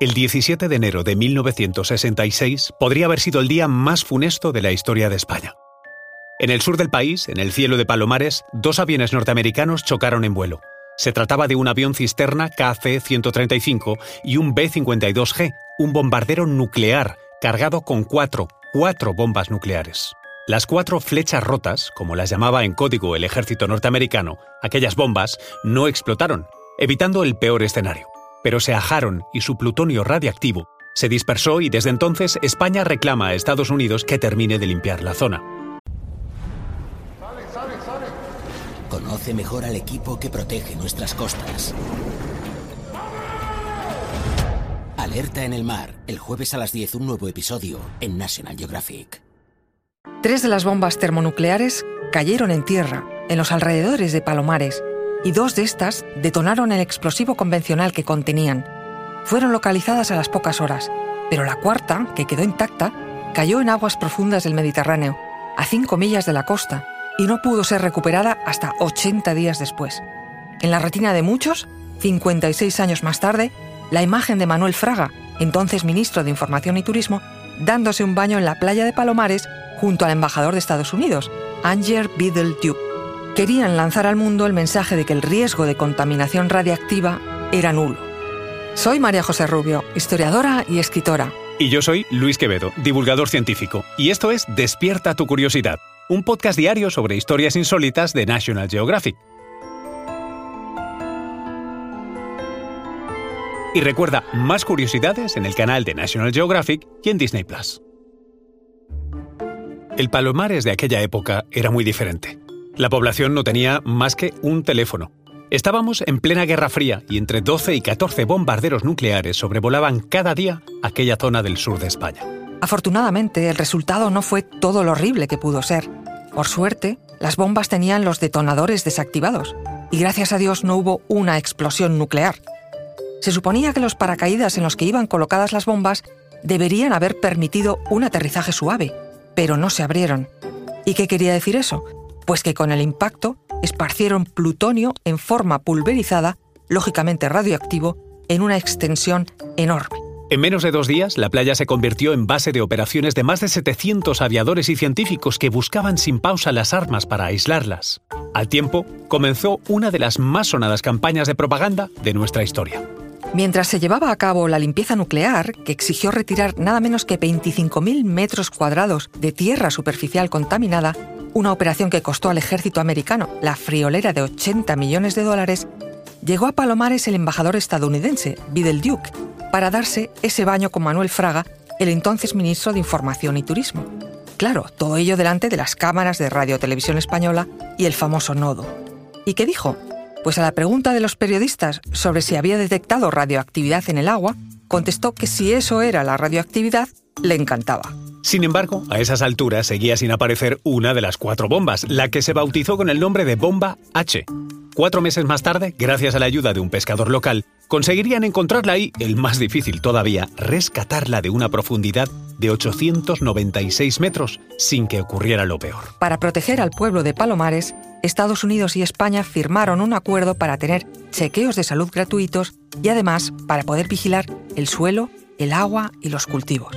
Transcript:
El 17 de enero de 1966 podría haber sido el día más funesto de la historia de España. En el sur del país, en el cielo de Palomares, dos aviones norteamericanos chocaron en vuelo. Se trataba de un avión cisterna KC-135 y un B-52G, un bombardero nuclear cargado con cuatro, cuatro bombas nucleares. Las cuatro flechas rotas, como las llamaba en código el ejército norteamericano, aquellas bombas, no explotaron, evitando el peor escenario pero se ajaron y su plutonio radiactivo se dispersó y desde entonces España reclama a Estados Unidos que termine de limpiar la zona. Conoce mejor al equipo que protege nuestras costas. Alerta en el mar, el jueves a las 10 un nuevo episodio en National Geographic. Tres de las bombas termonucleares cayeron en tierra, en los alrededores de Palomares, y dos de estas detonaron el explosivo convencional que contenían. Fueron localizadas a las pocas horas, pero la cuarta, que quedó intacta, cayó en aguas profundas del Mediterráneo, a cinco millas de la costa, y no pudo ser recuperada hasta 80 días después. En la retina de muchos, 56 años más tarde, la imagen de Manuel Fraga, entonces ministro de Información y Turismo, dándose un baño en la playa de Palomares junto al embajador de Estados Unidos, Anger Biddle Duke querían lanzar al mundo el mensaje de que el riesgo de contaminación radiactiva era nulo. Soy María José Rubio, historiadora y escritora. Y yo soy Luis Quevedo, divulgador científico. Y esto es Despierta tu curiosidad, un podcast diario sobre historias insólitas de National Geographic. Y recuerda más curiosidades en el canal de National Geographic y en Disney Plus. El Palomares de aquella época era muy diferente. La población no tenía más que un teléfono. Estábamos en plena Guerra Fría y entre 12 y 14 bombarderos nucleares sobrevolaban cada día aquella zona del sur de España. Afortunadamente, el resultado no fue todo lo horrible que pudo ser. Por suerte, las bombas tenían los detonadores desactivados y gracias a Dios no hubo una explosión nuclear. Se suponía que los paracaídas en los que iban colocadas las bombas deberían haber permitido un aterrizaje suave, pero no se abrieron. ¿Y qué quería decir eso? Pues que con el impacto esparcieron plutonio en forma pulverizada, lógicamente radioactivo, en una extensión enorme. En menos de dos días, la playa se convirtió en base de operaciones de más de 700 aviadores y científicos que buscaban sin pausa las armas para aislarlas. Al tiempo, comenzó una de las más sonadas campañas de propaganda de nuestra historia. Mientras se llevaba a cabo la limpieza nuclear, que exigió retirar nada menos que 25.000 metros cuadrados de tierra superficial contaminada, una operación que costó al ejército americano la friolera de 80 millones de dólares, llegó a Palomares el embajador estadounidense, Biddle Duke, para darse ese baño con Manuel Fraga, el entonces ministro de Información y Turismo. Claro, todo ello delante de las cámaras de Radio Televisión Española y el famoso nodo. ¿Y qué dijo? Pues a la pregunta de los periodistas sobre si había detectado radioactividad en el agua, contestó que si eso era la radioactividad, le encantaba. Sin embargo, a esas alturas seguía sin aparecer una de las cuatro bombas, la que se bautizó con el nombre de bomba H. Cuatro meses más tarde, gracias a la ayuda de un pescador local, conseguirían encontrarla y, el más difícil todavía, rescatarla de una profundidad de 896 metros sin que ocurriera lo peor. Para proteger al pueblo de Palomares, Estados Unidos y España firmaron un acuerdo para tener chequeos de salud gratuitos y además para poder vigilar el suelo, el agua y los cultivos.